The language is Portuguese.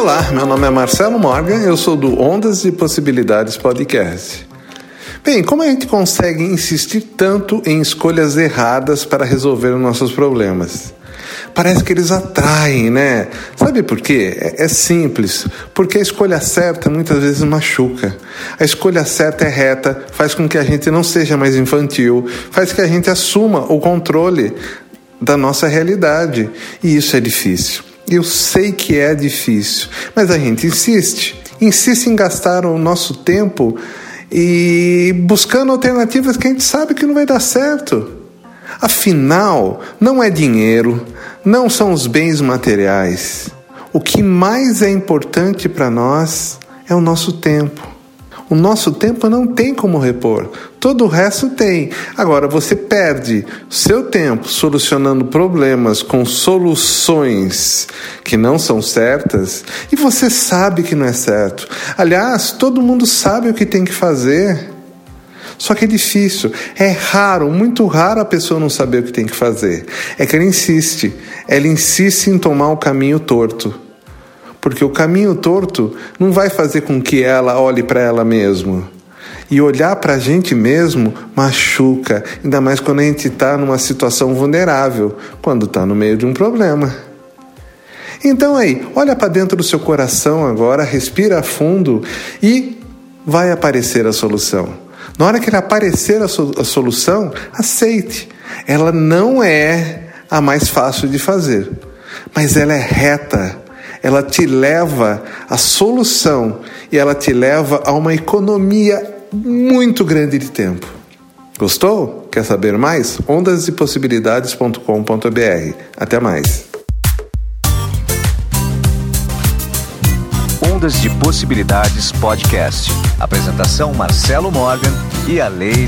Olá, meu nome é Marcelo Morgan, eu sou do Ondas de Possibilidades Podcast. Bem, como a gente consegue insistir tanto em escolhas erradas para resolver os nossos problemas? Parece que eles atraem, né? Sabe por quê? É, é, simples. Porque a escolha certa muitas vezes machuca. A escolha certa é reta, faz com que a gente não seja mais infantil, faz que a gente assuma o controle da nossa realidade. E isso é difícil. Eu sei que é difícil, mas a gente insiste. Insiste em gastar o nosso tempo e buscando alternativas que a gente sabe que não vai dar certo. Afinal, não é dinheiro, não são os bens materiais. O que mais é importante para nós é o nosso tempo. O nosso tempo não tem como repor, todo o resto tem. Agora você perde seu tempo solucionando problemas com soluções que não são certas e você sabe que não é certo. Aliás, todo mundo sabe o que tem que fazer. Só que é difícil, é raro, muito raro a pessoa não saber o que tem que fazer. É que ela insiste, ela insiste em tomar o caminho torto porque o caminho torto não vai fazer com que ela olhe para ela mesma. E olhar para a gente mesmo machuca, ainda mais quando a gente está numa situação vulnerável, quando está no meio de um problema. Então aí, olha para dentro do seu coração agora, respira fundo e vai aparecer a solução. Na hora que aparecer a, so a solução, aceite. Ela não é a mais fácil de fazer, mas ela é reta ela te leva à solução e ela te leva a uma economia muito grande de tempo. Gostou? Quer saber mais? ondasdepossibilidades.com.br. Até mais. Ondas de Possibilidades Podcast. Apresentação Marcelo Morgan e a Lei.